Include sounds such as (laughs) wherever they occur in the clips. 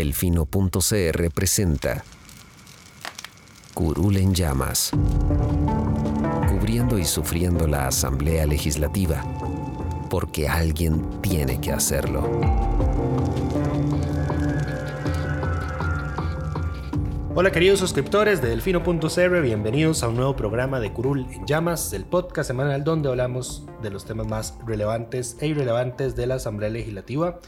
Delfino.cr presenta Curul en llamas, cubriendo y sufriendo la Asamblea Legislativa, porque alguien tiene que hacerlo. Hola queridos suscriptores de Delfino.cr, bienvenidos a un nuevo programa de Curul en Llamas, el podcast semanal donde hablamos de los temas más relevantes e irrelevantes de la Asamblea Legislativa.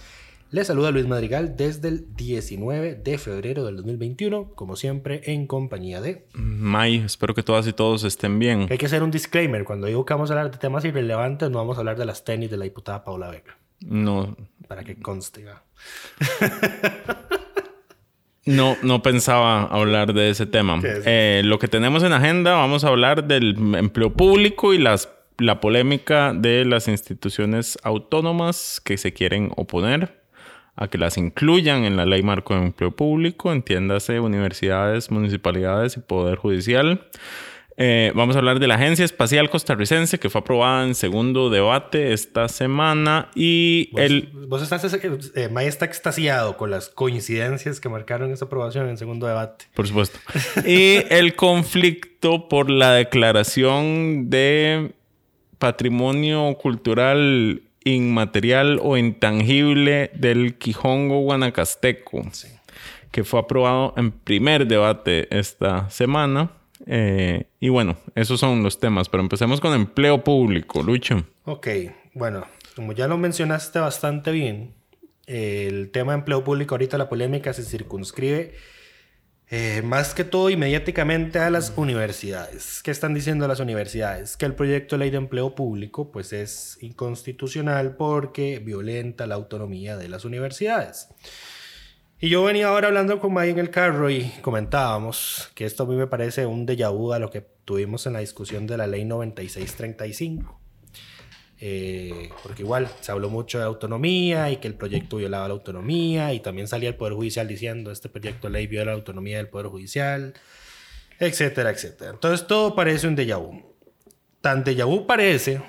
Les saluda Luis Madrigal desde el 19 de febrero del 2021, como siempre en compañía de... May, espero que todas y todos estén bien. Hay que hacer un disclaimer, cuando digo que vamos a hablar de temas irrelevantes, no vamos a hablar de las tenis de la diputada Paula Vega. No. Para que conste. (laughs) No, no pensaba hablar de ese tema. Eh, lo que tenemos en agenda, vamos a hablar del empleo público y las, la polémica de las instituciones autónomas que se quieren oponer a que las incluyan en la ley marco de empleo público, entiéndase universidades, municipalidades y poder judicial. Eh, vamos a hablar de la Agencia Espacial Costarricense que fue aprobada en segundo debate esta semana y ¿Vos, el... Vos estás, eh, Maya está extasiado con las coincidencias que marcaron esa aprobación en segundo debate. Por supuesto. (laughs) y el conflicto por la declaración de patrimonio cultural inmaterial o intangible del Quijongo Guanacasteco, Sí. que fue aprobado en primer debate esta semana. Eh, y bueno, esos son los temas, pero empecemos con empleo público, Lucho. Ok, bueno, como ya lo mencionaste bastante bien, el tema de empleo público, ahorita la polémica se circunscribe eh, más que todo y mediáticamente a las universidades. ¿Qué están diciendo las universidades? Que el proyecto de ley de empleo público pues es inconstitucional porque violenta la autonomía de las universidades. Y yo venía ahora hablando con May en el carro y comentábamos que esto a mí me parece un déjà vu a lo que tuvimos en la discusión de la ley 9635. Eh, porque igual se habló mucho de autonomía y que el proyecto violaba la autonomía y también salía el Poder Judicial diciendo este proyecto de ley viola la autonomía del Poder Judicial, etcétera, etcétera. Entonces todo parece un déjà vu. Tan déjà vu parece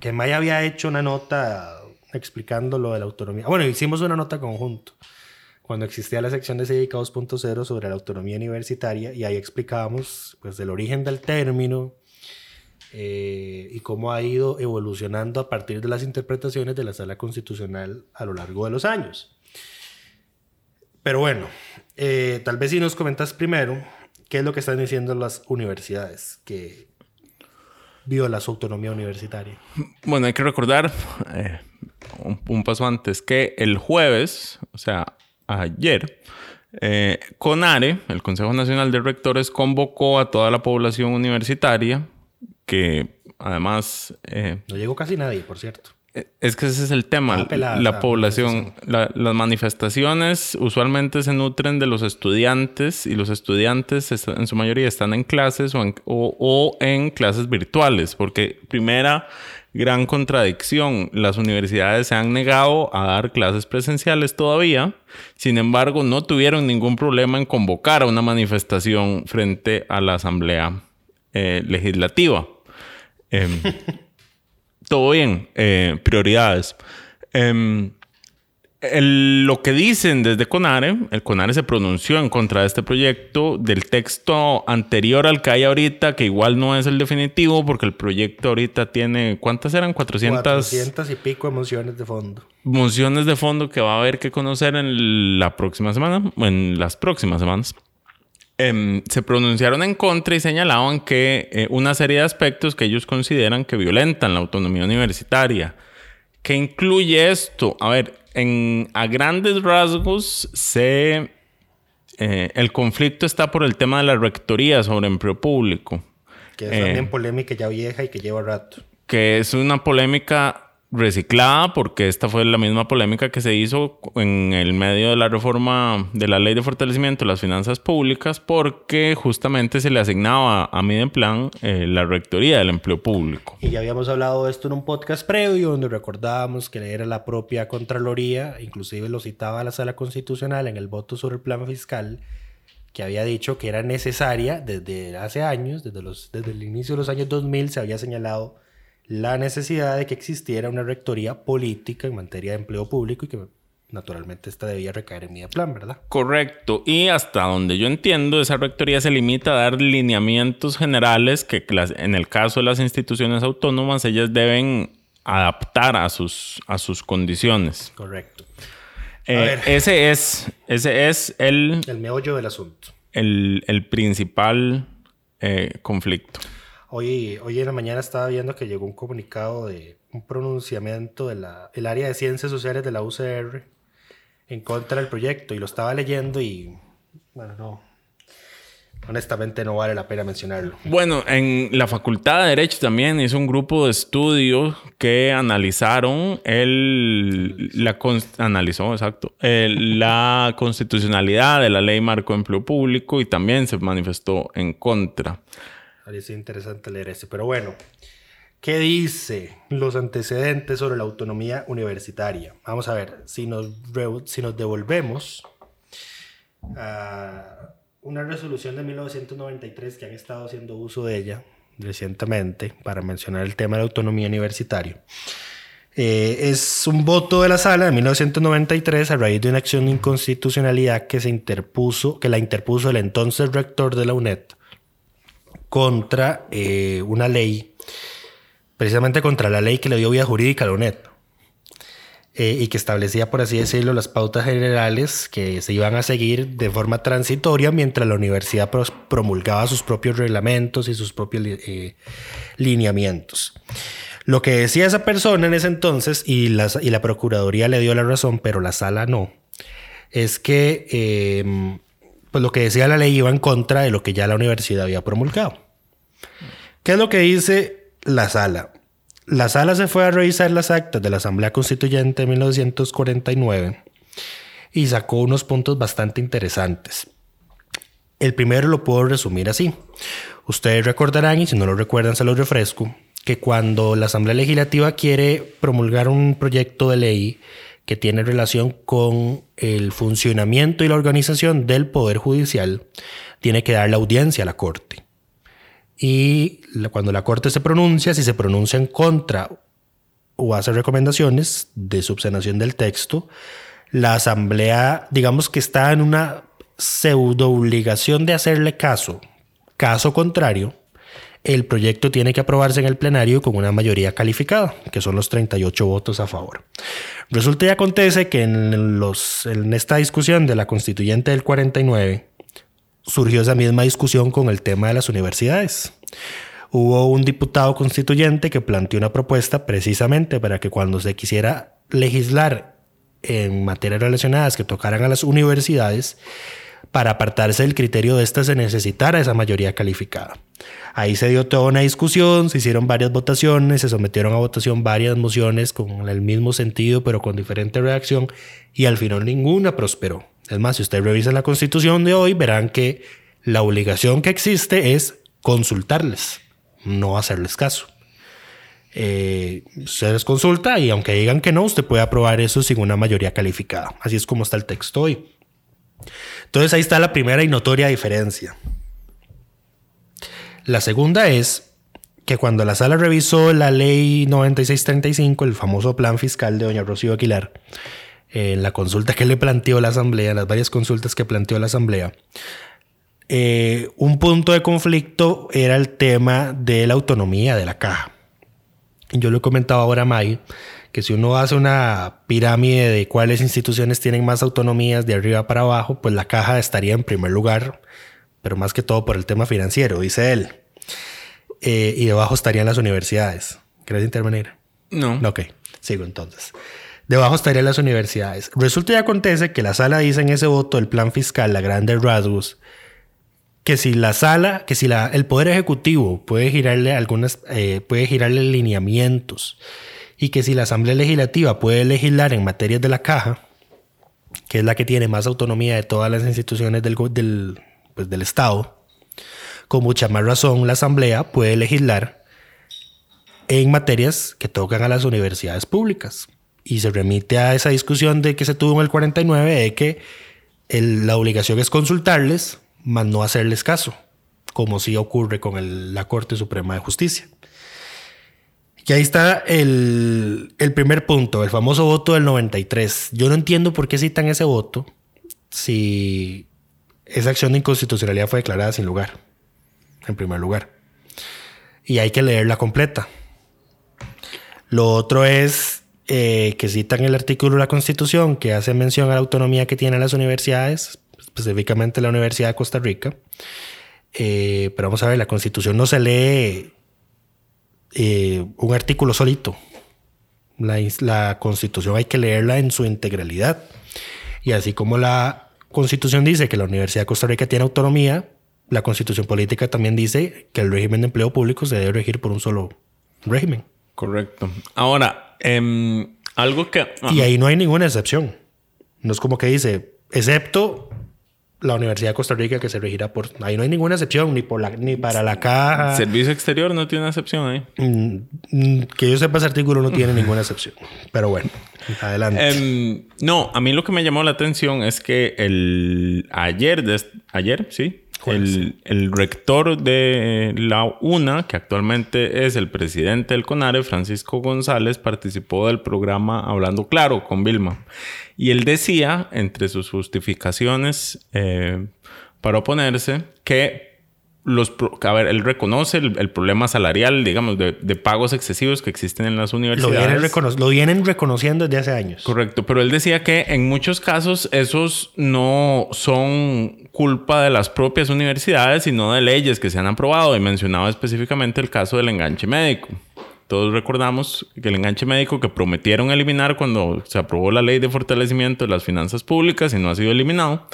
que Maya había hecho una nota explicando lo de la autonomía. Bueno, hicimos una nota conjunto cuando existía la sección de Cívica 2.0 sobre la autonomía universitaria y ahí explicábamos pues el origen del término, eh, y cómo ha ido evolucionando a partir de las interpretaciones de la sala constitucional a lo largo de los años. Pero bueno, eh, tal vez si nos comentas primero qué es lo que están diciendo las universidades que viola su autonomía universitaria. Bueno, hay que recordar eh, un, paso antes que el jueves, o sea, ayer, eh, CONARE, el Consejo Nacional de Rectores, convocó a toda la población universitaria que además... Eh, no llegó casi nadie, por cierto. Es que ese es el tema. Pelada, la población, la, las manifestaciones usualmente se nutren de los estudiantes y los estudiantes en su mayoría están en clases o en, o, o en clases virtuales, porque primera gran contradicción, las universidades se han negado a dar clases presenciales todavía, sin embargo no tuvieron ningún problema en convocar a una manifestación frente a la Asamblea eh, Legislativa. Eh, todo bien, eh, prioridades. Eh, el, lo que dicen desde CONARE, el CONARE se pronunció en contra de este proyecto del texto anterior al que hay ahorita, que igual no es el definitivo, porque el proyecto ahorita tiene, ¿cuántas eran? 400, 400 y pico de mociones de fondo. Mociones de fondo que va a haber que conocer en la próxima semana, en las próximas semanas. Eh, se pronunciaron en contra y señalaban que eh, una serie de aspectos que ellos consideran que violentan la autonomía universitaria. ¿Qué incluye esto? A ver, en, a grandes rasgos, se, eh, el conflicto está por el tema de la rectoría sobre empleo público. Que es también polémica ya vieja y que lleva rato. Que es una polémica reciclada porque esta fue la misma polémica que se hizo en el medio de la reforma de la ley de fortalecimiento de las finanzas públicas porque justamente se le asignaba a Midemplan eh, la rectoría del empleo público. Y ya habíamos hablado de esto en un podcast previo donde recordábamos que era la propia Contraloría, inclusive lo citaba la Sala Constitucional en el voto sobre el plan fiscal, que había dicho que era necesaria desde hace años, desde, los, desde el inicio de los años 2000 se había señalado la necesidad de que existiera una rectoría política en materia de empleo público y que naturalmente esta debía recaer en mi plan, ¿verdad? Correcto. Y hasta donde yo entiendo, esa rectoría se limita a dar lineamientos generales que en el caso de las instituciones autónomas ellas deben adaptar a sus, a sus condiciones. Correcto. Eh, ese es, ese es el... El meollo del asunto. El, principal eh, conflicto. Hoy, hoy en la mañana estaba viendo que llegó un comunicado de un pronunciamiento del el área de ciencias sociales de la UCR en contra del proyecto y lo estaba leyendo y bueno, no, honestamente no vale la pena mencionarlo. Bueno, en la Facultad de Derecho también hizo un grupo de estudios que analizaron el la analizó, exacto, la constitucionalidad de la ley marco de empleo público y también se manifestó en contra. Parece interesante leer ese. Pero bueno, ¿qué dice los antecedentes sobre la autonomía universitaria? Vamos a ver, si nos, si nos devolvemos a una resolución de 1993 que han estado haciendo uso de ella recientemente para mencionar el tema de la autonomía universitaria. Eh, es un voto de la sala de 1993 a raíz de una acción de inconstitucionalidad que se interpuso, que la interpuso el entonces rector de la UNED, contra eh, una ley, precisamente contra la ley que le dio vida jurídica a la UNED. Eh, y que establecía, por así decirlo, las pautas generales que se iban a seguir de forma transitoria mientras la universidad promulgaba sus propios reglamentos y sus propios eh, lineamientos. Lo que decía esa persona en ese entonces, y la, y la Procuraduría le dio la razón, pero la sala no, es que em, pues lo que decía la ley iba en contra de lo que ya la universidad había promulgado. ¿Qué es lo que dice la sala? La sala se fue a revisar las actas de la Asamblea Constituyente de 1949 y sacó unos puntos bastante interesantes. El primero lo puedo resumir así. Ustedes recordarán, y si no lo recuerdan se lo refresco, que cuando la Asamblea Legislativa quiere promulgar un proyecto de ley que tiene relación con el funcionamiento y la organización del Poder Judicial, tiene que dar la audiencia a la Corte. Y cuando la Corte se pronuncia, si se pronuncia en contra o hace recomendaciones de subsanación del texto, la Asamblea, digamos que está en una pseudo obligación de hacerle caso. Caso contrario, el proyecto tiene que aprobarse en el plenario con una mayoría calificada, que son los 38 votos a favor. Resulta y acontece que en, en esta discusión de la constituyente del 49, surgió esa misma discusión con el tema de las universidades. Hubo un diputado constituyente que planteó una propuesta precisamente para que cuando se quisiera legislar en materias relacionadas que tocaran a las universidades, para apartarse del criterio de esta se necesitara esa mayoría calificada. Ahí se dio toda una discusión, se hicieron varias votaciones, se sometieron a votación varias mociones con el mismo sentido pero con diferente reacción y al final ninguna prosperó. Es más, si ustedes revisan la constitución de hoy, verán que la obligación que existe es consultarles, no hacerles caso. Eh, se les consulta y aunque digan que no, usted puede aprobar eso sin una mayoría calificada. Así es como está el texto hoy. Entonces ahí está la primera y notoria diferencia. La segunda es que cuando la sala revisó la ley 9635, el famoso plan fiscal de doña Rocío Aguilar, en la consulta que le planteó la Asamblea, las varias consultas que planteó la Asamblea, eh, un punto de conflicto era el tema de la autonomía de la caja. Yo lo he comentado ahora que si uno hace una pirámide de cuáles instituciones tienen más autonomías de arriba para abajo, pues la caja estaría en primer lugar, pero más que todo por el tema financiero, dice él. Eh, y debajo estarían las universidades. ¿Quieres intervenir? No. Ok, sigo entonces. Debajo estarían las universidades. Resulta y acontece que la sala dice en ese voto del plan fiscal, la grande rasgos, que si la sala, que si la, el Poder Ejecutivo puede girarle algunas, eh, puede girarle lineamientos y que si la Asamblea Legislativa puede legislar en materias de la caja, que es la que tiene más autonomía de todas las instituciones del, del, pues, del Estado, con mucha más razón la Asamblea puede legislar en materias que tocan a las universidades públicas. Y se remite a esa discusión de que se tuvo en el 49 de que la obligación es consultarles, más no hacerles caso, como sí ocurre con la Corte Suprema de Justicia. Y ahí está el, el, primer punto, el famoso voto del 93. Yo no entiendo por qué citan ese voto si esa acción de inconstitucionalidad fue declarada sin lugar, en primer lugar. Y hay que leerla completa. Lo otro es eh, que citan el artículo de la Constitución que hace mención a la autonomía que tienen las universidades, específicamente la Universidad de Costa Rica. Eh, pero vamos a ver, la Constitución no se lee eh, un artículo solito. La, la, Constitución hay que leerla en su integralidad. Y así como la Constitución dice que la Universidad de Costa Rica tiene autonomía, la Constitución política también dice que el régimen de empleo público se debe regir por un solo régimen. Correcto. Ahora, em, algo que... Y ahí no hay ninguna excepción. No es como que dice, excepto la Universidad de Costa Rica que se regirá por... Ahí no hay ninguna excepción, ni, por la, ni para la caja. Servicio exterior no tiene excepción ahí. Mm, mm, que yo sepa, ese artículo no tiene ninguna excepción. Pero bueno, adelante. Em, no, a mí lo que me llamó la atención es que el ayer, ayer, sí, el, rector de la UNA, que actualmente es el presidente del CONARE, Francisco González, participó del programa Hablando Claro con Vilma. Y él decía, entre sus justificaciones eh, para oponerse, que los, a ver, él reconoce el, problema salarial, digamos, de, pagos excesivos que existen en las universidades. Lo vienen, reconociendo desde hace años. Correcto, pero él decía que en muchos casos esos no son culpa de las propias universidades, sino de leyes que se han aprobado y mencionaba específicamente el caso del enganche médico. Todos recordamos que el enganche médico que prometieron eliminar cuando se aprobó la ley de fortalecimiento de las finanzas públicas y no ha sido eliminado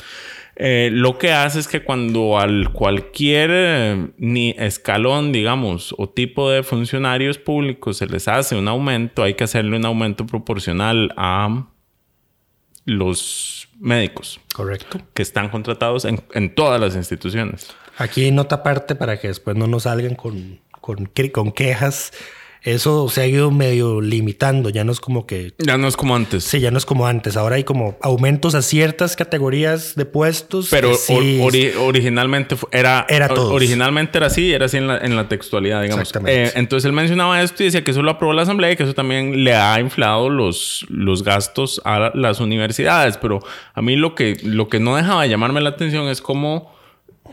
eh, lo que hace es que cuando al cualquier eh, ni escalón, digamos, o tipo de funcionarios públicos se les hace un aumento, hay que hacerle un aumento proporcional a los médicos. Correcto. Que están contratados en, en todas las instituciones. Aquí nota aparte para que después no nos salgan con, con, con quejas eso se ha ido medio limitando, ya no es como que... Ya no es como antes. Sí, ya no es como antes. Ahora hay como aumentos a ciertas categorías de puestos. Pero originalmente era... Era todo. Originalmente era así, era así en la, en la textualidad, digamos. Exactamente. Eh, entonces él mencionaba esto y decía que eso lo aprobó la Asamblea y que eso también le ha inflado los, los gastos a las universidades. Pero a mí lo que, lo que no dejaba de llamarme la atención es cómo...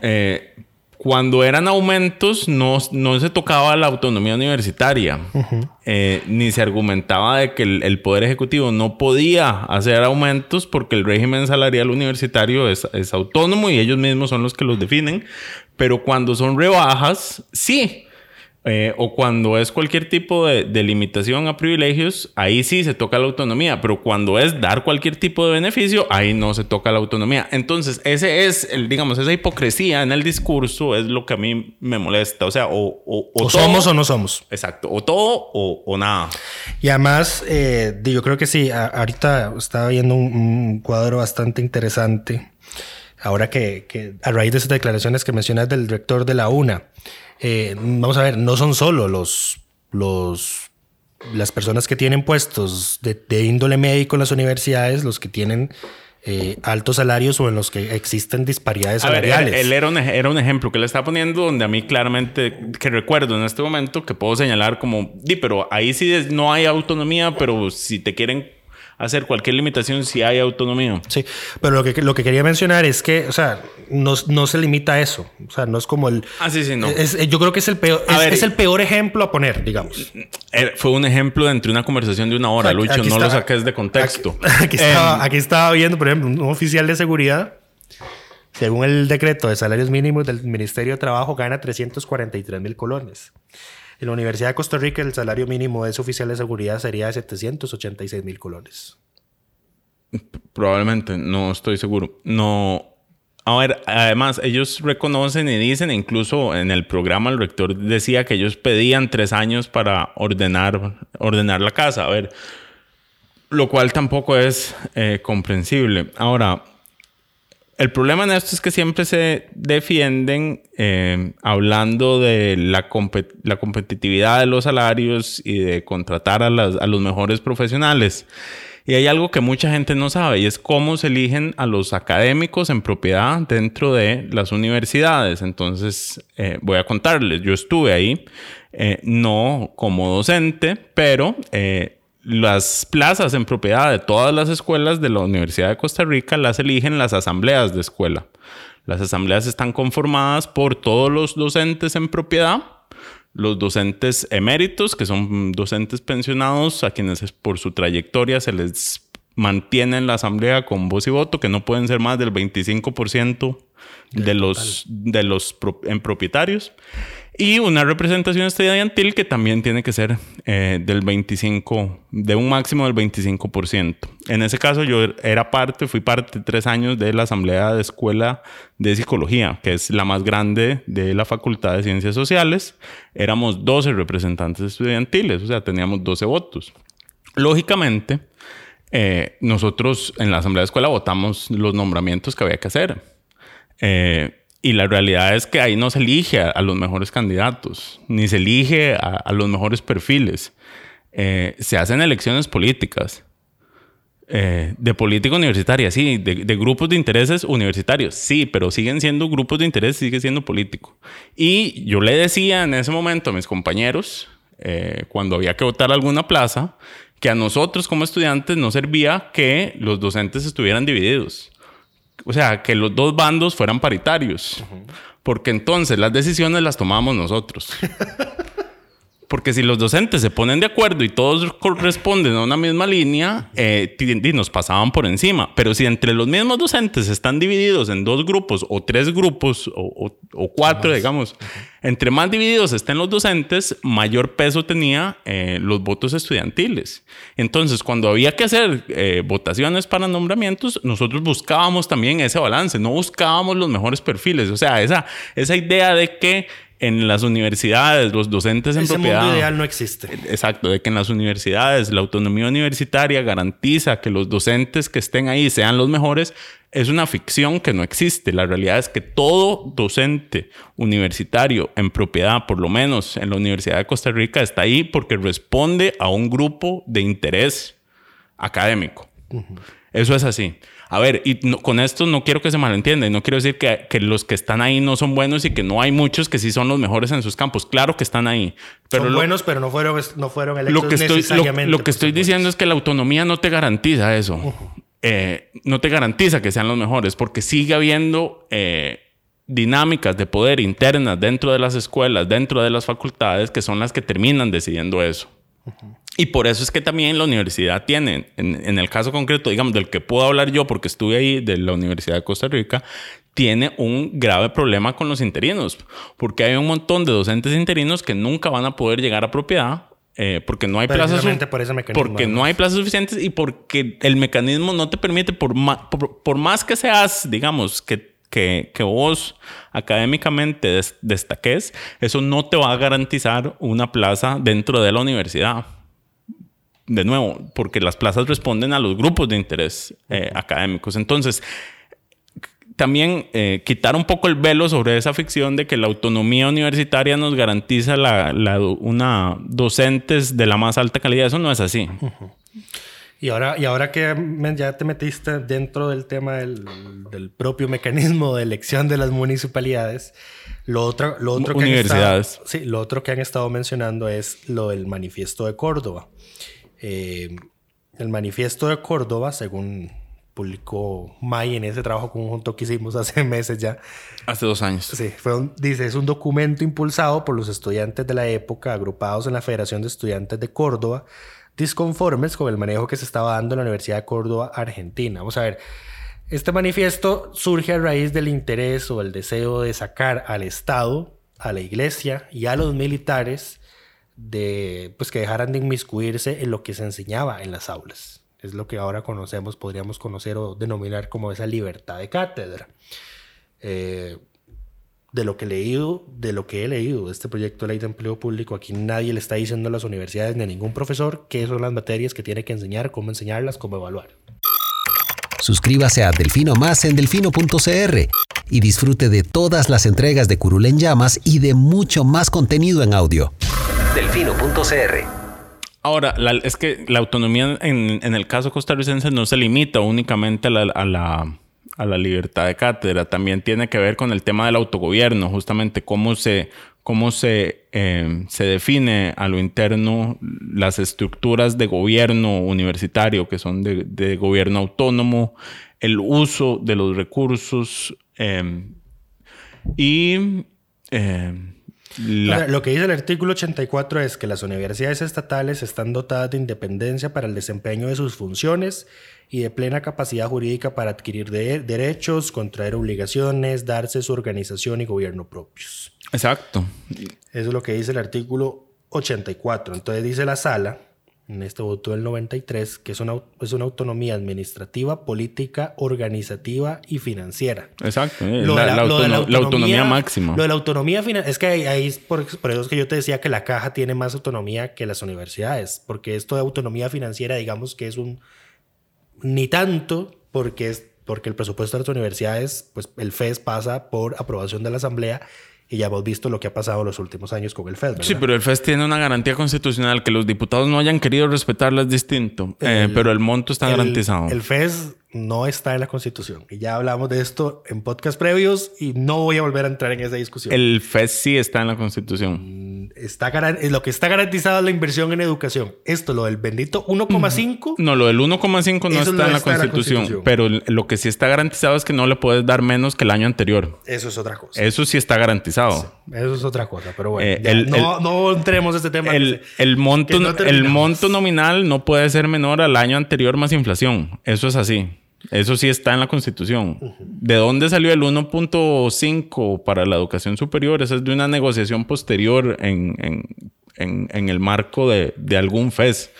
Eh, cuando eran aumentos no, no se tocaba la autonomía universitaria, eh, ni se argumentaba de que el, Poder Ejecutivo no podía hacer aumentos porque el régimen salarial universitario es, es autónomo y ellos mismos son los que los definen, pero cuando son rebajas, sí. Eh, o cuando es cualquier tipo de, limitación a privilegios, ahí sí se toca la autonomía, pero cuando es dar cualquier tipo de beneficio, ahí no se toca la autonomía. Entonces, ese es, el, digamos, esa hipocresía en el discurso es lo que a mí me molesta. O sea, o, o, somos o no somos. Exacto, o todo o, nada. Y además, eh, yo creo que sí, ahorita estaba viendo un, cuadro bastante interesante. Ahora que, que a raíz de esas declaraciones que mencionas del rector de la UNA, eh, vamos a ver, no son solo los, los, las personas que tienen puestos de, índole médico en las universidades, los que tienen eh, altos salarios o en los que existen disparidades salariales. él, era, un, era, un, ejemplo que le está poniendo donde a mí claramente, que recuerdo en este momento, que puedo señalar como, di, pero ahí sí no hay autonomía, pero si te quieren hacer cualquier limitación si hay autonomía. Sí, pero lo que, lo que quería mencionar es que, o sea, no, no se limita a eso. O sea, no es como el... Ah, sí, sí, no. yo creo que es el peor, es, el peor ejemplo a poner, digamos. Eh, fue un ejemplo entre una conversación de una hora, Lucho, no lo saques de contexto. Aquí, (laughs) estaba, em, aquí estaba viendo, por ejemplo, un oficial de seguridad según el decreto de salarios mínimos del Ministerio de Trabajo, gana 343 mil colones. En la Universidad de Costa Rica el salario mínimo de ese oficial de seguridad sería de 786 mil colones. Probablemente, no estoy seguro. No. A ver, además, ellos reconocen y dicen, incluso en el programa el rector decía que ellos pedían tres años para ordenar, ordenar la casa. A ver, lo cual tampoco es eh, comprensible. Ahora, el problema en esto es que siempre se defienden eh, hablando de la, la, competitividad de los salarios y de contratar a, las, a los mejores profesionales. Y hay algo que mucha gente no sabe y es cómo se eligen a los académicos en propiedad dentro de las universidades. Entonces, eh, voy a contarles, yo estuve ahí, eh, no como docente, pero eh, las plazas en propiedad de todas las escuelas de la Universidad de Costa Rica las eligen las asambleas de escuela. Las asambleas están conformadas por todos los docentes en propiedad los docentes eméritos, que son docentes pensionados, a quienes por su trayectoria se les mantiene en la asamblea con voz y voto, que no pueden ser más del 25% de los, de los en propietarios. Y una representación estudiantil que también tiene que ser eh, del 25, de un máximo del 25%. En ese caso yo era parte, fui parte tres años de la Asamblea de Escuela de Psicología, que es la más grande de la Facultad de Ciencias Sociales. Éramos 12 representantes estudiantiles, o sea, teníamos 12 votos. Lógicamente, eh, nosotros en la Asamblea de Escuela votamos los nombramientos que había que hacer. Eh, y la realidad es que ahí no se elige a, los mejores candidatos, ni se elige a, los mejores perfiles. Eh, se hacen elecciones políticas. Eh, de política universitaria, sí, de, grupos de intereses universitarios, sí, pero siguen siendo grupos de interés, sigue siendo político. Y yo le decía en ese momento a mis compañeros, eh, cuando había que votar alguna plaza, que a nosotros como estudiantes no servía que los docentes estuvieran divididos o sea, que los dos bandos fueran paritarios. Porque entonces las decisiones las tomamos nosotros. (laughs) Porque si los docentes se ponen de acuerdo y todos corresponden a una misma línea, eh, nos pasaban por encima. Pero si entre los mismos docentes están divididos en dos grupos o tres grupos o, cuatro, digamos, entre más divididos estén los docentes, mayor peso tenía eh, los votos estudiantiles. Entonces, cuando había que hacer eh, votaciones para nombramientos, nosotros buscábamos también ese balance, no buscábamos los mejores perfiles. O sea, esa, esa idea de que en las universidades, los docentes en Ese propiedad. Mundo ideal no existe. Exacto, de que en las universidades la autonomía universitaria garantiza que los docentes que estén ahí sean los mejores, es una ficción que no existe. La realidad es que todo docente universitario en propiedad, por lo menos en la Universidad de Costa Rica, está ahí porque responde a un grupo de interés académico. Eso es así. A ver, y con esto no quiero que se malentienda, y no quiero decir que, que, los que están ahí no son buenos y que no hay muchos que sí son los mejores en sus campos. Claro que están ahí. Pero son buenos, pero no fueron, no fueron electos lo que estoy, necesariamente. Lo, que estoy diciendo es que la autonomía no te garantiza eso. Eh, no te garantiza que sean los mejores, porque sigue habiendo eh, dinámicas de poder internas dentro de las escuelas, dentro de las facultades, que son las que terminan decidiendo eso. Y por eso es que también la universidad tiene, en, el caso concreto, digamos, del que puedo hablar yo, porque estuve ahí, de la Universidad de Costa Rica, tiene un grave problema con los interinos, porque hay un montón de docentes interinos que nunca van a poder llegar a propiedad eh, porque no hay plazas porque no hay plazas suficientes y porque el mecanismo no te permite por más, por, más que seas digamos que, que, que vos académicamente destaques eso no te va a garantizar una plaza dentro de la universidad de nuevo, porque las plazas responden a los grupos de interés eh, académicos. Entonces, también eh, quitar un poco el velo sobre esa ficción de que la autonomía universitaria nos garantiza la, una docentes de la más alta calidad. Eso no es así. Y ahora, y ahora que ya te metiste dentro del tema del, del, propio mecanismo de elección de las municipalidades, lo otro, lo otro que Universidades. sí, lo otro que han estado mencionando es lo del manifiesto de Córdoba. Eh, el manifiesto de Córdoba, según publicó May en ese trabajo conjunto que hicimos hace meses ya. Hace dos años. Sí, fue dice, es un documento impulsado por los estudiantes de la época agrupados en la Federación de Estudiantes de Córdoba, disconformes con el manejo que se estaba dando en la Universidad de Córdoba, Argentina. Vamos a ver, este manifiesto surge a raíz del interés o el deseo de sacar al Estado, a la Iglesia y a los militares de pues que dejaran de inmiscuirse en lo que se enseñaba en las aulas. Es lo que ahora conocemos, podríamos conocer o denominar como esa libertad de cátedra. Eh, de lo que he leído, de lo que he leído de este proyecto de ley de empleo público, aquí nadie le está diciendo a las universidades ni a ningún profesor qué son las materias que tiene que enseñar, cómo enseñarlas, cómo evaluar. Suscríbase a Delfino Más en delfino.cr y disfrute de todas las entregas de Curul en Llamas y de mucho más contenido en audio. Delfino.cr Ahora, es que la autonomía en, el caso costarricense no se limita únicamente a la a la libertad de cátedra. También tiene que ver con el tema del autogobierno, justamente cómo se, cómo se, eh, se define a lo interno las estructuras de gobierno universitario, que son de, gobierno autónomo, el uso de los recursos eh, y... Eh, lo que dice el artículo 84 es que las universidades estatales están dotadas de independencia para el desempeño de sus funciones y de plena capacidad jurídica para adquirir derechos, contraer obligaciones, darse su organización y gobierno propios. Exacto. Eso es lo que dice el artículo 84. Entonces dice la sala, en este voto del 93, que es una, es una autonomía administrativa, política, organizativa y financiera. Exacto. la, autonomía, máxima. Lo de la autonomía financiera, es que ahí, por, por eso es que yo te decía que la caja tiene más autonomía que las universidades, porque esto de autonomía financiera, digamos que es un ni tanto porque, es, porque el presupuesto de las universidades, pues el FES pasa por aprobación de la Asamblea y ya hemos visto lo que ha pasado en los últimos años con el FES. Sí, pero el FES tiene una garantía constitucional que los diputados no hayan querido respetarla es distinto, eh, pero el monto está garantizado. El FES no está en la Constitución. Y ya hablamos de esto en podcast previos y no voy a volver a entrar en esa discusión. El FES sí está en la Constitución. Mm, está lo que está garantizado es la inversión en educación. Esto, lo del bendito 1,5. No, lo del 1,5 no está, en la, Constitución, Pero lo que sí está garantizado es que no le puedes dar menos que el año anterior. Eso es otra cosa. Eso sí está garantizado. eso es otra cosa. Pero bueno, eh, no, entremos en este tema. El, monto, el monto nominal no puede ser menor al año anterior más inflación. Eso es así. Eso sí está en la Constitución. ¿De dónde salió el 1.5 para la educación superior? Esa es de una negociación posterior en, el marco de, algún FES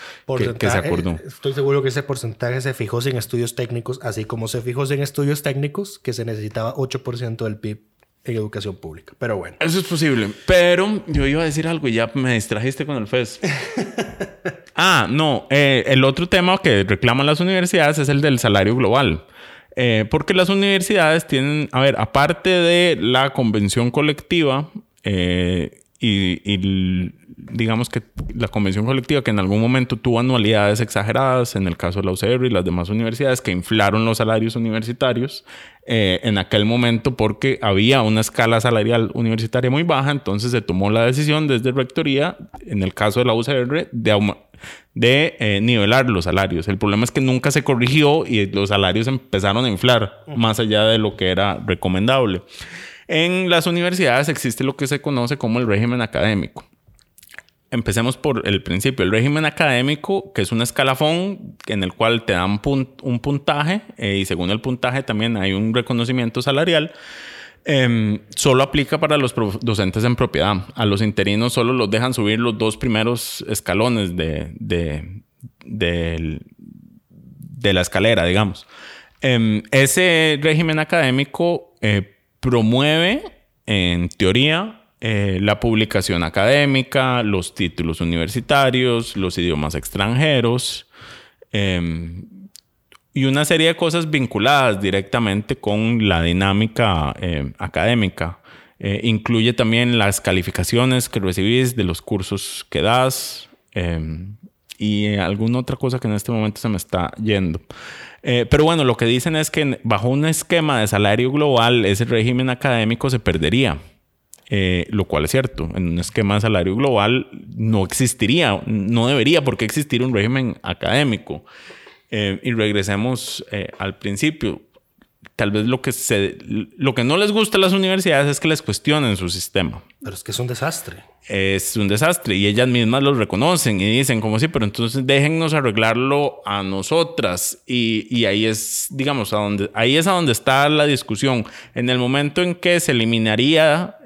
que, se acordó. Estoy seguro que ese porcentaje se fijó sin estudios técnicos, así como se fijó sin estudios técnicos que se necesitaba 8% del PIB en educación pública. Pero bueno. Eso es posible. Pero yo iba a decir algo y ya me distrajiste con el FES. (laughs) ah, no. Eh, el otro tema que reclaman las universidades es el del salario global. Eh, porque las universidades tienen, a ver, aparte de la convención colectiva eh, y, y digamos que la convención colectiva que en algún momento tuvo anualidades exageradas, en el caso de la UCR y las demás universidades, que inflaron los salarios universitarios eh, en aquel momento porque había una escala salarial universitaria muy baja, entonces se tomó la decisión desde Rectoría, en el caso de la UCR, de, de eh, nivelar los salarios. El problema es que nunca se corrigió y los salarios empezaron a inflar más allá de lo que era recomendable. En las universidades existe lo que se conoce como el régimen académico empecemos por el principio. El régimen académico, que es un escalafón en el cual te dan un puntaje eh, y según el puntaje también hay un reconocimiento salarial. Em, solo aplica para los docentes en propiedad. A los interinos solo los dejan subir los dos primeros escalones de, de, de, la escalera, digamos. Em, ese régimen académico eh, promueve, en teoría, eh, la publicación académica, los títulos universitarios, los idiomas extranjeros em, y una serie de cosas vinculadas directamente con la dinámica em, académica. Eh, incluye también las calificaciones que recibís de los cursos que das em, y alguna otra cosa que en este momento se me está yendo. Eh, pero bueno, lo que dicen es que bajo un esquema de salario global, ese régimen académico se perdería. Eh, lo cual es cierto. En un esquema de salario global no existiría, no debería por qué existir un régimen académico. Eh, y regresemos eh, al principio. Tal vez lo que, se, lo que no les gusta a las universidades es que les cuestionen su sistema. Pero es que es un desastre. Es un desastre y ellas mismas lo reconocen y dicen como sí, pero entonces déjennos arreglarlo a nosotras. Y, y ahí es, digamos, a donde, ahí es a donde está la discusión. En el momento en que se eliminaría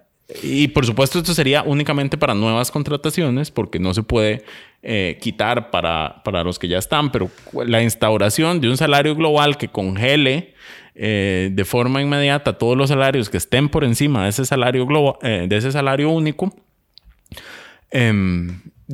y por supuesto esto sería únicamente para nuevas contrataciones porque no se puede eh, quitar para, para, los que ya están, pero la instauración de un salario global que congele eh, de forma inmediata todos los salarios que estén por encima de ese salario, global, eh, de ese salario único,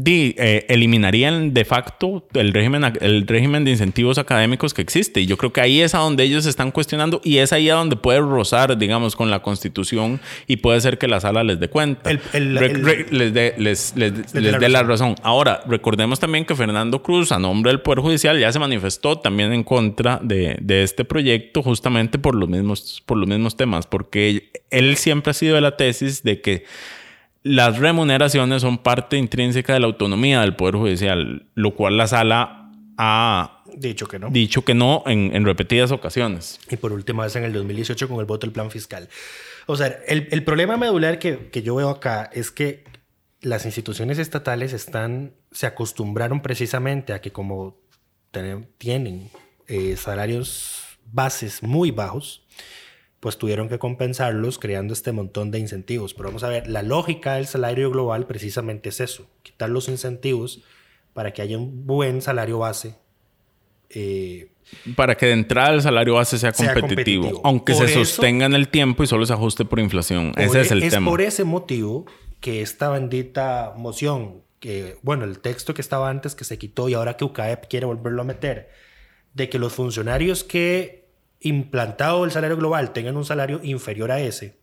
em, eh, eliminarían de facto el régimen, el régimen de incentivos académicos que existe. Y yo creo que ahí es a donde ellos están cuestionando y es ahí a donde puede rozar, digamos, con la constitución y puede ser que la sala les dé cuenta. les dé les, la, la razón. Ahora, recordemos también que Fernando Cruz, a nombre del Poder Judicial, ya se manifestó también en contra de, de este proyecto justamente por los, mismos, por los mismos temas, porque él siempre ha sido de la tesis de que las remuneraciones son parte intrínseca de la autonomía del Poder Judicial, lo cual la sala ha dicho que no, dicho que no en, repetidas ocasiones. Y por última vez en el 2018 con el voto del plan fiscal. O sea, el, problema medular que, yo veo acá es que las instituciones estatales están, se acostumbraron precisamente a que como tienen eh, salarios bases muy bajos, pues tuvieron que compensarlos creando este montón de incentivos. Pero vamos a ver, la lógica del salario global precisamente es eso, quitar los incentivos para que haya un buen salario base. Eh, para que de entrada el salario base sea competitivo, aunque se sostenga en el tiempo y solo se ajuste por inflación. Ese es el es tema. Es por ese motivo que esta bendita moción, que bueno, el texto que estaba antes que se quitó y ahora que UCAEP quiere volverlo a meter, de que los funcionarios que implantado el salario global tengan un salario inferior a ese,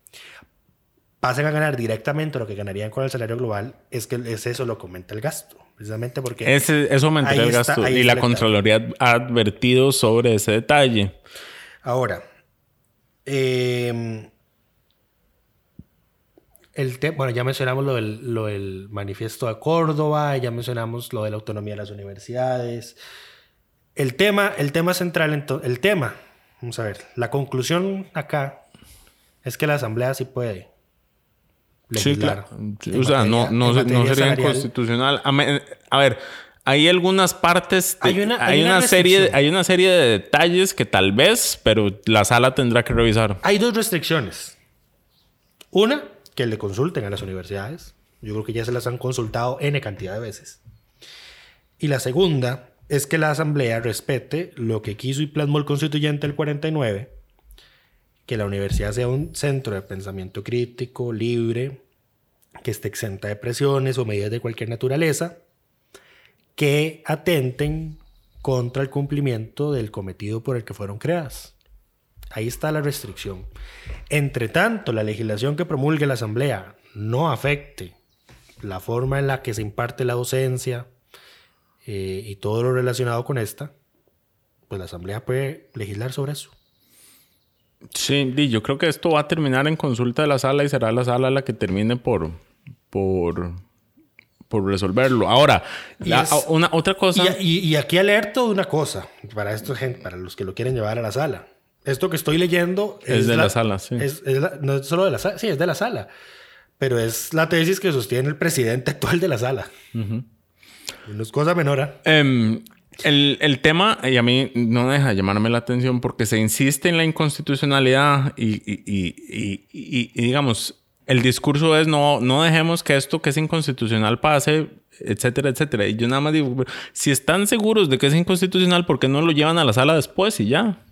pasen a ganar directamente lo que ganarían con el salario global, es que es eso lo comenta el gasto. Precisamente porque... Ese, eso aumentaría el gasto. y la Contraloría ha advertido sobre ese detalle. Ahora, em, el bueno, ya mencionamos lo del, lo del manifiesto de Córdoba, ya mencionamos lo de la autonomía de las universidades. El tema, el tema central, el tema Vamos a ver, la conclusión acá es que la Asamblea sí puede legislar. O sea, no, no, sería inconstitucional. A, ver, hay algunas partes, hay, una, hay, una, serie, hay una serie de detalles que tal vez, pero la sala tendrá que revisar. Hay dos restricciones. Una, que le consulten a las universidades. Yo creo que ya se las han consultado N cantidad de veces. Y la segunda es que la Asamblea respete lo que quiso y plasmó el constituyente del 49, que la universidad sea un centro de pensamiento crítico, libre, que esté exenta de presiones o medidas de cualquier naturaleza, que atenten contra el cumplimiento del cometido por el que fueron creadas. Ahí está la restricción. Entre tanto, la legislación que promulgue la Asamblea no afecte la forma en la que se imparte la docencia, eh, y todo lo relacionado con esta, pues la Asamblea puede legislar sobre eso. Sí, yo creo que esto va a terminar en consulta de la sala y será la sala la que termine por, por, por resolverlo. Ahora, una, otra cosa. Y, aquí alerto de una cosa para esto, gente, para los que lo quieren llevar a la sala. Esto que estoy leyendo es, de la, sala, sí. Es, no es solo de la sala, sí, es de la sala. Pero es la tesis que sostiene el presidente actual de la sala. No es cosa menor. ¿eh? Em, el, tema, y a mí no deja de llamarme la atención porque se insiste en la inconstitucionalidad y, digamos, el discurso es no, no dejemos que esto que es inconstitucional pase, etcétera, etcétera. Y yo nada más digo, si están seguros de que es inconstitucional, ¿por qué no lo llevan a la sala después y ya?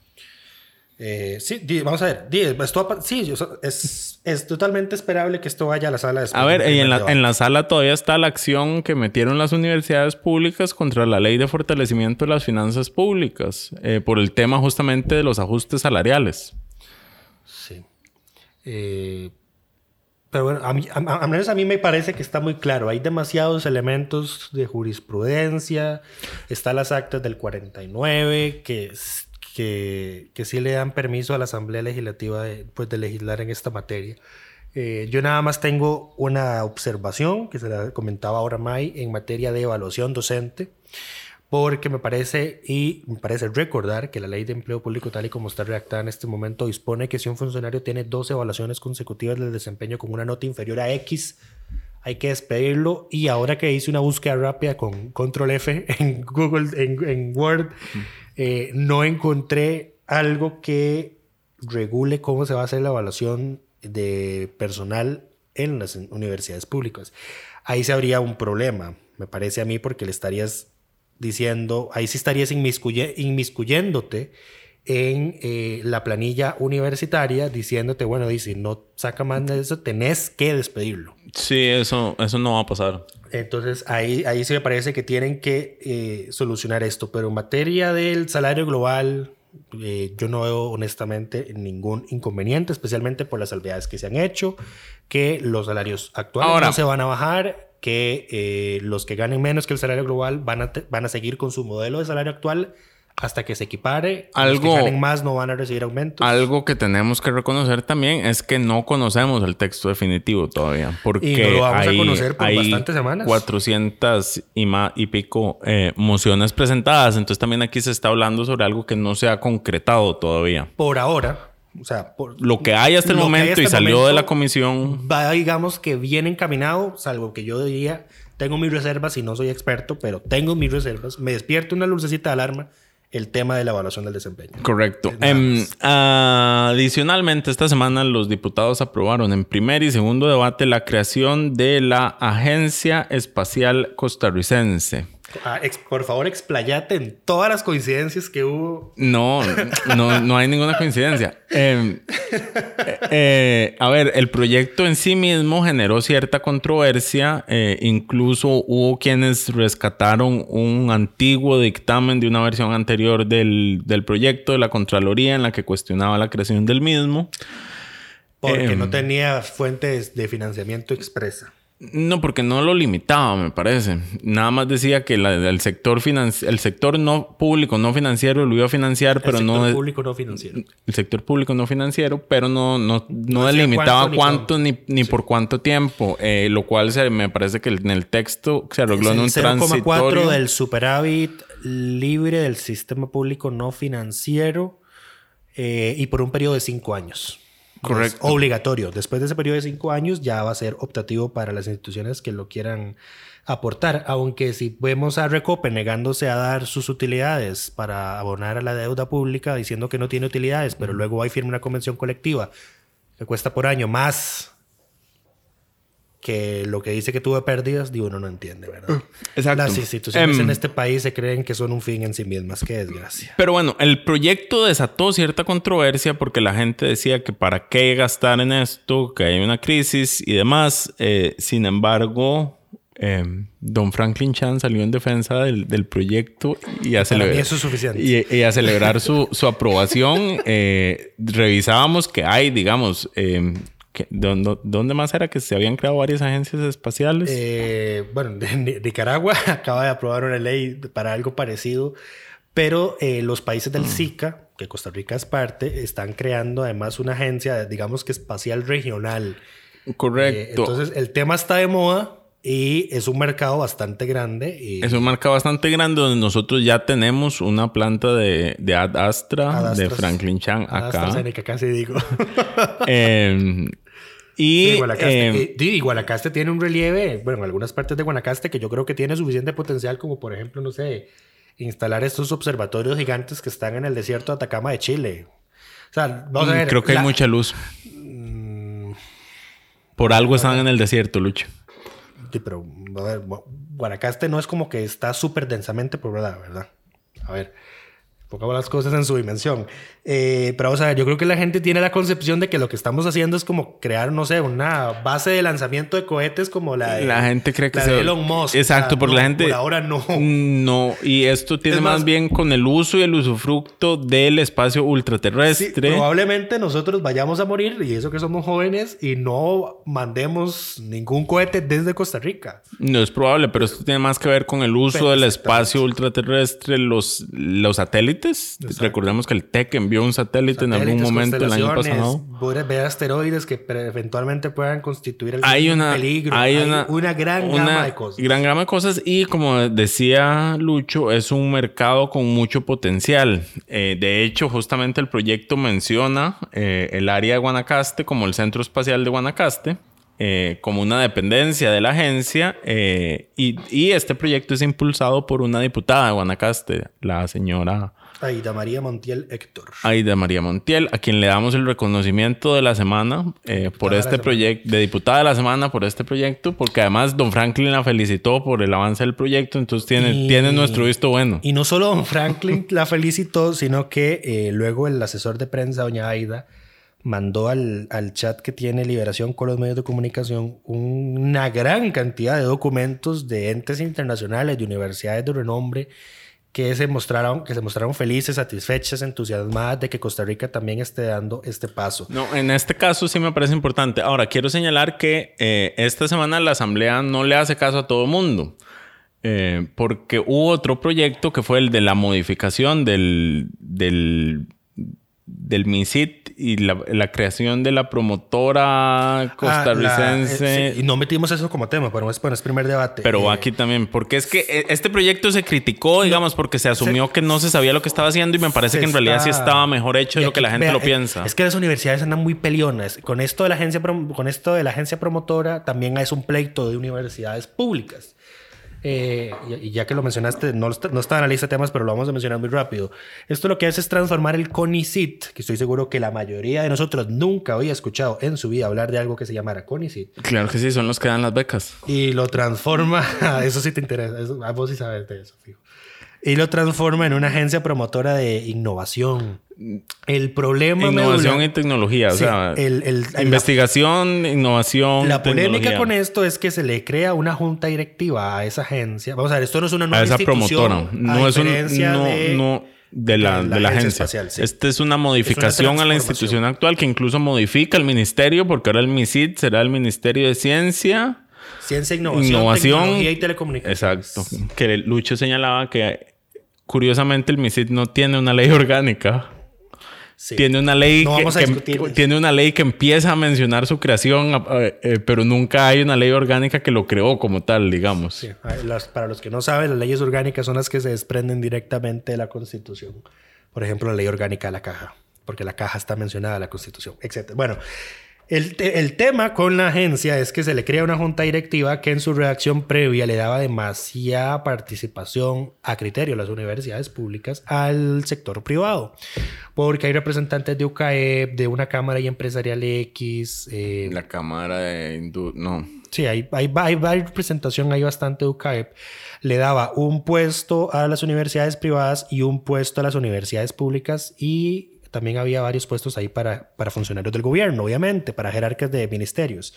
Eh, sí, vamos a ver. Esto, sí, es, es, totalmente esperable que esto vaya a la sala de A ver, y en la, en la, sala todavía está la acción que metieron las universidades públicas contra la ley de fortalecimiento de las finanzas públicas eh, por el tema justamente de los ajustes salariales. Sí. Eh, pero bueno, a, mí, a, menos a mí me parece que está muy claro. Hay demasiados elementos de jurisprudencia. Están las actas del 49 que que, que sí le dan permiso a la Asamblea Legislativa de, pues, de legislar en esta materia. Eh, yo nada más tengo una observación que se la comentaba ahora May en materia de evaluación docente, porque me parece y me parece recordar que la ley de empleo público tal y como está redactada en este momento dispone que si un funcionario tiene dos evaluaciones consecutivas del desempeño con una nota inferior a X, hay que despedirlo y ahora que hice una búsqueda rápida con control F en Google, en, en Word, eh, no encontré algo que regule cómo se va a hacer la evaluación de personal en las universidades públicas. Ahí se habría un problema, me parece a mí, porque le estarías diciendo, ahí sí estarías inmiscuyéndote en eh, la planilla universitaria diciéndote, bueno, dice, no saca más de eso, tenés que despedirlo. Sí, eso, eso no va a pasar. Entonces ahí, ahí sí me parece que tienen que eh, solucionar esto, pero en materia del salario global, eh, yo no veo honestamente ningún inconveniente, especialmente por las salvedades que se han hecho, que los salarios actuales no se van a bajar, que los que ganen menos que el salario global van a, van a seguir con su modelo de salario actual hasta que se equipare. Algo, los que ganen más no van a recibir aumentos. Algo que tenemos que reconocer también es que no conocemos el texto definitivo todavía. Porque y lo vamos hay, a conocer por bastantes semanas. 400 y, más, y pico eh, mociones presentadas. Entonces también aquí se está hablando sobre algo que no se ha concretado todavía. Por ahora. O sea, por, lo que hay hasta el momento y salió de la comisión. Va, digamos que bien encaminado, salvo que yo diría, tengo mis reservas y no soy experto, pero tengo mis reservas. Me despierto una lucecita de alarma el tema de la evaluación del desempeño. Correcto. Em, adicionalmente, esta semana los diputados aprobaron en primer y segundo debate la creación de la Agencia Espacial Costarricense. Ah, por favor, explayate en todas las coincidencias que hubo. No, no, no hay ninguna coincidencia. Em, eh, eh, a ver, el proyecto en sí mismo generó cierta controversia. Eh, incluso hubo quienes rescataron un antiguo dictamen de una versión anterior del, del proyecto de la Contraloría en la que cuestionaba la creación del mismo. Porque no em, tenía fuentes de financiamiento expresa. No, porque no lo limitaba, me parece. Nada más decía que el sector el sector no público, no financiero, lo iba a financiar, pero no... El sector público no financiero. El sector público no financiero, pero no, no, no, delimitaba cuánto, ni, ni, por cuánto tiempo. Eh, lo cual se, me parece que en el texto se arregló en un transitorio... 0,4 del superávit libre del sistema público no financiero eh, y por un periodo de cinco años. Correcto. obligatorio. Después de ese periodo de cinco años ya va a ser optativo para las instituciones que lo quieran aportar. Aunque si vemos a Recope negándose a dar sus utilidades para abonar a la deuda pública diciendo que no tiene utilidades, pero luego y firma una convención colectiva que cuesta por año más que lo que dice que tuvo pérdidas, digo, uno no entiende, ¿verdad? Exacto. Las instituciones en em, este país se creen que son un fin en sí mismas. Qué desgracia. Pero bueno, el proyecto desató cierta controversia porque la gente decía que para qué gastar en esto, que hay una crisis y demás. Eh, sin embargo, em, don Franklin Chan salió en defensa del, proyecto y a, celebrar, eso es suficiente. Y, a celebrar su, su aprobación. (laughs) Eh, revisábamos que hay, digamos, em, ¿Dónde, más era que se habían creado varias agencias espaciales? Eh, bueno, Nicaragua (laughs) acaba de aprobar una ley para algo parecido, pero eh, los países del SICA, mm. que Costa Rica es parte, están creando además una agencia, digamos que espacial regional. Correcto. Eh, entonces, el tema está de moda. Y es un mercado bastante grande. Y... Es un mercado bastante grande donde nosotros ya tenemos una planta de, de Ad Astra, de Franklin Chan acá. AstraZeneca, casi digo. eh, y, Guanacaste, eh, Guanacaste tiene un relieve, bueno, en algunas partes de Guanacaste que yo creo que tiene suficiente potencial como por ejemplo, no sé, instalar estos observatorios gigantes que están en el desierto de Atacama de Chile. O sea, vamos a ver. Creo que hay mucha luz. Mm. por algo están en el desierto, Lucho. Sí, pero a ver, Guanacaste no es como que está súper densamente poblada, ¿verdad? A ver pongamos las cosas en su dimensión. Eh, pero vamos a ver, yo creo que la gente tiene la concepción de que lo que estamos haciendo es como crear, no sé, una base de lanzamiento de cohetes como la de, la gente cree que la de Elon Musk. Exacto, porque la gente... Por ahora no. (laughs) No, y esto tiene más, bien con el uso y el usufructo del espacio ultraterrestre. Sí, probablemente nosotros vayamos a morir, y eso que somos jóvenes, y no mandemos ningún cohete desde Costa Rica. No es probable, pero esto tiene más que ver con el uso del espacio ultraterrestre, los, los satélites Recordemos que el TEC envió un satélite en algún momento el año pasado. Ver asteroides que eventualmente puedan constituir el hay una, peligro. Hay, una, una, gran gama de cosas. Gran gama de cosas y como decía Lucho, es un mercado con mucho potencial. Eh, de hecho, justamente el proyecto menciona eh, el área de Guanacaste como el Centro Espacial de Guanacaste. Eh, como una dependencia de la agencia y, y, este proyecto es impulsado por una diputada de Guanacaste, la señora Aida María Montiel Héctor. Aida María Montiel, a quien le damos el reconocimiento de la semana eh, por este proyecto, de diputada de la semana por este proyecto, porque además don Franklin la felicitó por el avance del proyecto, entonces tiene, tiene nuestro visto bueno. Y no solo don Franklin (laughs) la felicitó, sino que eh, luego el asesor de prensa, doña Aida, mandó al, al, chat que tiene Liberación con los medios de comunicación una gran cantidad de documentos de entes internacionales, de universidades de renombre, que se mostraron, que se mostraron felices, satisfechas, entusiasmadas de que Costa Rica también esté dando este paso. No, en este caso sí me parece importante. Ahora, quiero señalar que eh, esta semana la Asamblea no le hace caso a todo mundo. Eh, porque hubo otro proyecto que fue el de la modificación del, del del MISIT y la, creación de la promotora ah, costarricense. Eh, y no metimos eso como tema, pero es, bueno, es primer debate. Pero eh, aquí también, porque es que eh, este proyecto se criticó, digamos, porque se asumió que no se sabía lo que estaba haciendo y me parece que en realidad sí estaba mejor hecho de lo que la gente lo piensa. Es que las universidades andan muy pelionas. Con esto de la agencia, con esto de la agencia promotora también es un pleito de universidades públicas. Eh, y ya que lo mencionaste, no, no está en la lista de temas, pero lo vamos a mencionar muy rápido. Esto lo que hace es transformar el CONICIT, que estoy seguro que la mayoría de nosotros nunca había escuchado en su vida hablar de algo que se llamara CONICIT. Claro que sí, son los que dan las becas. Y lo transforma, (laughs) eso sí te interesa, a vos sí sabes de eso, fijo y lo transforma en una agencia promotora de innovación. El problema innovación y tecnología, o sea, el, investigación, innovación. La polémica con esto es que se le crea una junta directiva a esa agencia. Vamos a ver, esto no es una nueva a esa promotora, no es un no, de, no de la, de la, agencia. Espacial, Esta es una modificación a la institución actual que incluso modifica el ministerio, porque ahora el MISID será el Ministerio de Ciencia. Ciencia, innovación, innovación tecnología y telecomunicaciones. Exacto. Que Lucho señalaba que curiosamente el MISID no tiene una ley orgánica. Tiene una ley que, tiene una ley que empieza a mencionar su creación, eh, pero nunca hay una ley orgánica que lo creó como tal, digamos. para los que no saben, las leyes orgánicas son las que se desprenden directamente de la Constitución. Por ejemplo, la ley orgánica de la caja, porque la caja está mencionada en la Constitución, etc. Bueno, el, tema con la agencia es que se le crea una junta directiva que en su redacción previa le daba demasiada participación a criterio de las universidades públicas al sector privado. Porque hay representantes de UCAEP, de una Cámara y Empresarial X. Eh, la Cámara de No. Sí, hay, hay, hay, hay, representación, hay bastante de UCAEP. Le daba un puesto a las universidades privadas y un puesto a las universidades públicas y también había varios puestos ahí para, para funcionarios del gobierno, obviamente, para jerarcas de ministerios.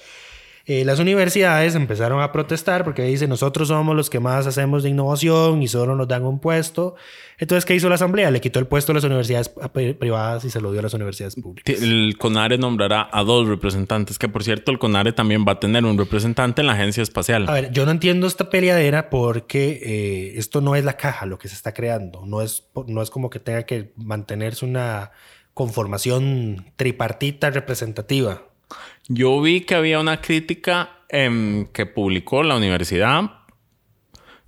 Eh, las universidades empezaron a protestar porque dicen nosotros somos los que más hacemos de innovación y solo nos dan un puesto. Entonces, ¿qué hizo la Asamblea? Le quitó el puesto a las universidades privadas y se lo dio a las universidades públicas. El CONARE nombrará a dos representantes, que por cierto el CONARE también va a tener un representante en la agencia espacial. A ver, yo no entiendo esta peleadera porque eh, esto no es la caja lo que se está creando. No es, no es como que tenga que mantenerse una conformación tripartita representativa. Yo vi que había una crítica que publicó la universidad.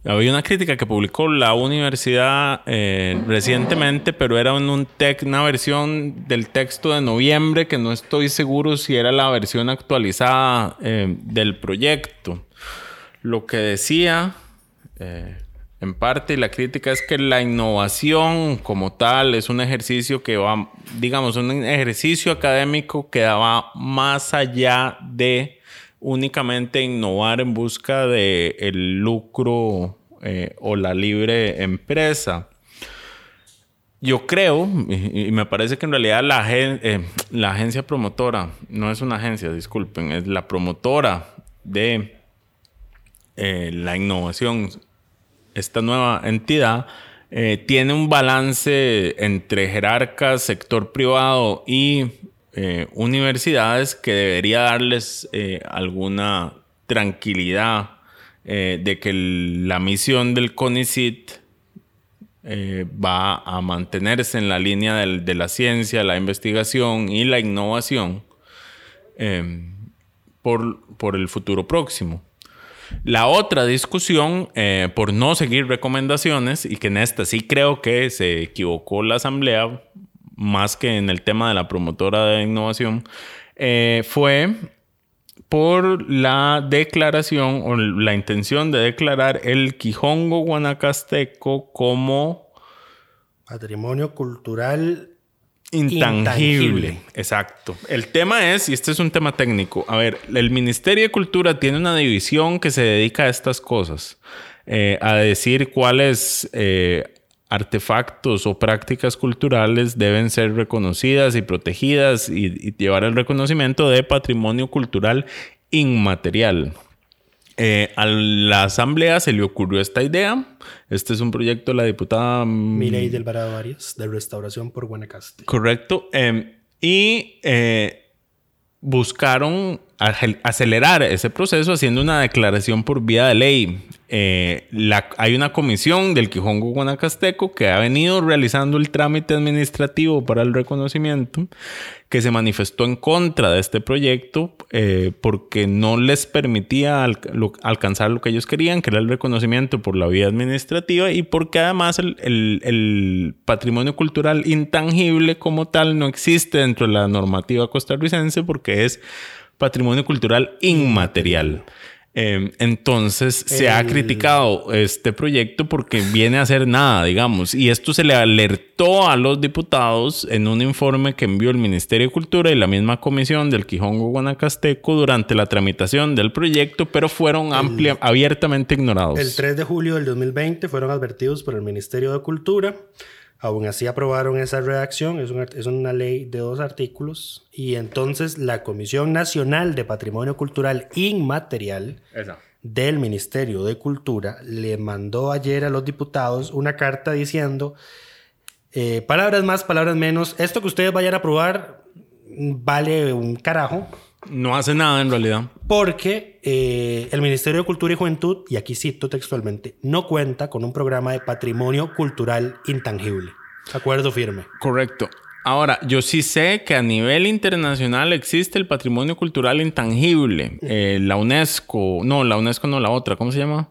Había una crítica que publicó la universidad eh, recientemente, pero era en un una versión del texto de noviembre que no estoy seguro si era la versión actualizada em, del proyecto. Lo que decía, eh, en parte, la crítica es que la innovación como tal es un ejercicio que va, digamos, un ejercicio académico que va más allá de únicamente innovar en busca de el lucro eh, o la libre empresa. Yo creo, y, me parece que en realidad la, eh, la agencia promotora, no es una agencia, disculpen, es la promotora de eh, la innovación esta nueva entidad eh, tiene un balance entre jerarcas, sector privado y eh, universidades que debería darles eh, alguna tranquilidad de que la misión del CONICIT va a mantenerse en la línea de la ciencia, la investigación y la innovación por, por el futuro próximo. La otra discusión, eh, por no seguir recomendaciones, y que en esta sí creo que se equivocó la Asamblea, más que en el tema de la promotora de innovación, eh, fue por la declaración o la intención de declarar el Quijongo Guanacasteco como Patrimonio cultural Intangible. Exacto. El tema es, y este es un tema técnico, a ver, el Ministerio de Cultura tiene una división que se dedica a estas cosas, eh, a decir cuáles eh, artefactos o prácticas culturales deben ser reconocidas y protegidas y llevar el reconocimiento de patrimonio cultural inmaterial. Eh, a la asamblea se le ocurrió esta idea. Este es un proyecto de la diputada mm, Mireille del Varado Arias de Restauración por Guanacaste. Correcto. Em, y eh, buscaron acelerar ese proceso haciendo una declaración por vía de ley. Eh, hay una comisión del Quijongo Guanacasteco que ha venido realizando el trámite administrativo para el reconocimiento, que se manifestó en contra de este proyecto eh, porque no les permitía alcanzar lo que ellos querían, que era el reconocimiento por la vía administrativa y porque además el patrimonio cultural intangible como tal no existe dentro de la normativa costarricense porque es patrimonio cultural inmaterial. Em, entonces se ha criticado este proyecto porque viene a hacer nada, digamos, y esto se le alertó a los diputados en un informe que envió el Ministerio de Cultura y la misma comisión del Quijongo Guanacasteco durante la tramitación del proyecto, pero fueron amplia, abiertamente ignorados. El 3 de julio del 2020 fueron advertidos por el Ministerio de Cultura Aún así aprobaron esa redacción, es una, es una, ley de dos artículos, y entonces la Comisión Nacional de Patrimonio Cultural Inmaterial del Ministerio de Cultura le mandó ayer a los diputados una carta diciendo, eh, palabras más, palabras menos, esto que ustedes vayan a aprobar vale un carajo, no hace nada en realidad. Porque eh, el Ministerio de Cultura y Juventud, y aquí cito textualmente, no cuenta con un programa de patrimonio cultural intangible. Acuerdo firme. Correcto. Ahora, yo sí sé que a nivel internacional existe el patrimonio cultural intangible. Eh, la UNESCO, no, la UNESCO no, la otra, ¿cómo se llama?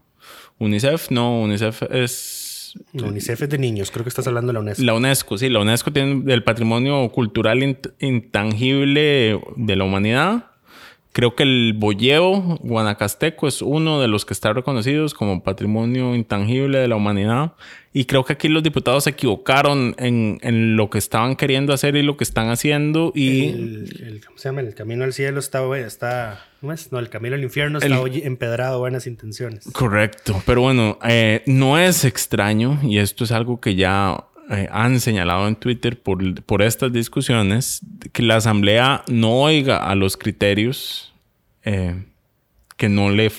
UNICEF, no, UNICEF es la UNICEF es de niños, creo que estás hablando de la UNESCO. La UNESCO, sí, la UNESCO tiene el patrimonio cultural intangible de la humanidad. Creo que el boyeo guanacasteco es uno de los que está reconocidos como patrimonio intangible de la humanidad. Y creo que aquí los diputados se equivocaron en, en lo que estaban queriendo hacer y lo que están haciendo. Y... El, ¿Cómo se llama? El camino al cielo está... está ¿no, es? no el camino al infierno está empedrado buenas intenciones. Correcto. Pero bueno, eh, no es extraño y esto es algo que ya eh, han señalado en Twitter por, por estas discusiones, que la Asamblea no oiga a los criterios eh, que no le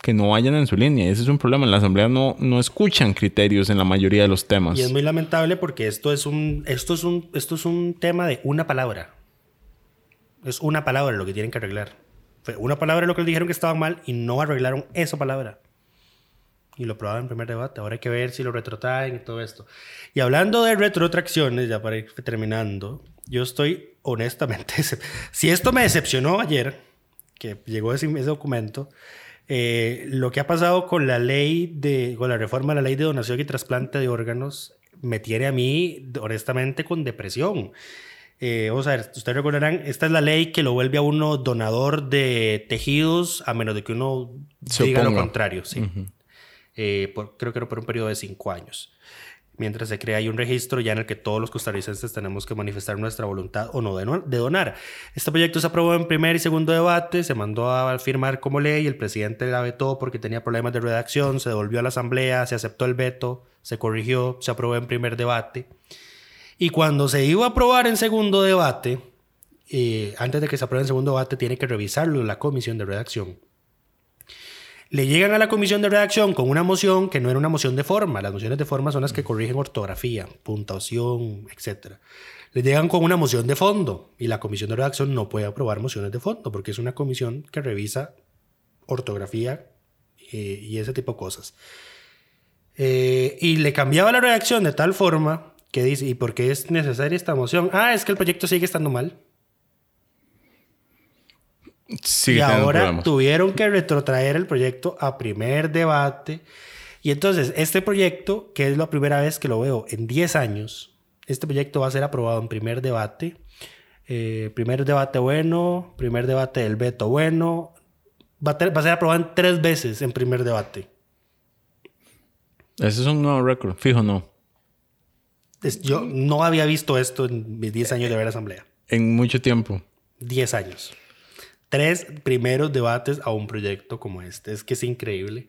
que no vayan en su línea. Ese es un problema. En la Asamblea no, no escuchan criterios en la mayoría de los temas. Y es muy lamentable porque esto es un, esto es un, esto es un tema de una palabra. Es una palabra lo que tienen que arreglar. Fue una palabra lo que les dijeron que estaba mal y no arreglaron esa palabra y lo probaron en primer debate. Ahora hay que ver si lo retrotraen y todo esto. Y hablando de retrotracciones, ya para ir terminando, yo estoy honestamente, (laughs) si esto me decepcionó ayer, que llegó ese, ese documento, eh, lo que ha pasado con la ley de, con la reforma de la ley de donación y trasplante de órganos, me tiene a mí, honestamente, con depresión. Eh, vamos a ver, ustedes recordarán, esta es la ley que lo vuelve a uno donador de tejidos a menos de que uno diga lo contrario. Sí. Eh, creo que era por un periodo de cinco años. Mientras se crea ahí un registro ya en el que todos los costarricenses tenemos que manifestar nuestra voluntad o no de, donar. Este proyecto se aprobó en primer y segundo debate, se mandó a firmar como ley, el presidente la vetó porque tenía problemas de redacción, se devolvió a la asamblea, se aceptó el veto, se corrigió, se aprobó en primer debate. Y cuando se iba a aprobar en segundo debate, eh, antes de que se apruebe en segundo debate, tiene que revisarlo la comisión de redacción le llegan a la comisión de redacción con una moción que no era una moción de forma. Las mociones de forma son las que corrigen ortografía, puntuación, etc. Le llegan con una moción de fondo y la comisión de redacción no puede aprobar mociones de fondo porque es una comisión que revisa ortografía eh, y ese tipo de cosas. Eh, y le cambiaba la redacción de tal forma que dice, ¿y por qué es necesaria esta moción? Ah, es que el proyecto sigue estando mal y ahora tuvieron que retrotraer el proyecto a primer debate. Y entonces, este proyecto, que es la primera vez que lo veo en 10 años, este proyecto va a ser aprobado en primer debate. Eh, primer debate bueno, primer debate del veto bueno. Va a, va a ser aprobado en tres veces en primer debate. Ese es un nuevo récord, fijo no. yo no había visto esto en mis 10 años de ver asamblea. En mucho tiempo. 10 años. Tres primeros debates a un proyecto como este. Es que es increíble.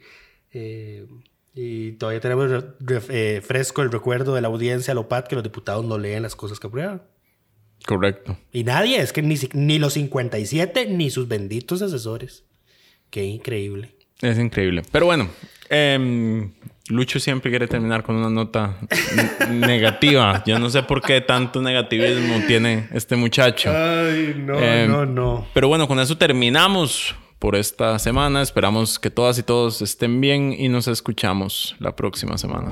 Eh, y todavía tenemos eh, fresco el recuerdo de la audiencia Lopat que los diputados no leen las cosas que aprueban. Correcto. Y nadie, es que ni, ni los 57 ni sus benditos asesores. Qué increíble. Es increíble. Pero bueno, eh, Lucho siempre quiere terminar con una nota negativa. Yo no sé por qué tanto negativismo tiene este muchacho. Ay, no, eh, no, no. Pero bueno, con eso terminamos por esta semana. Esperamos que todas y todos estén bien y nos escuchamos la próxima semana.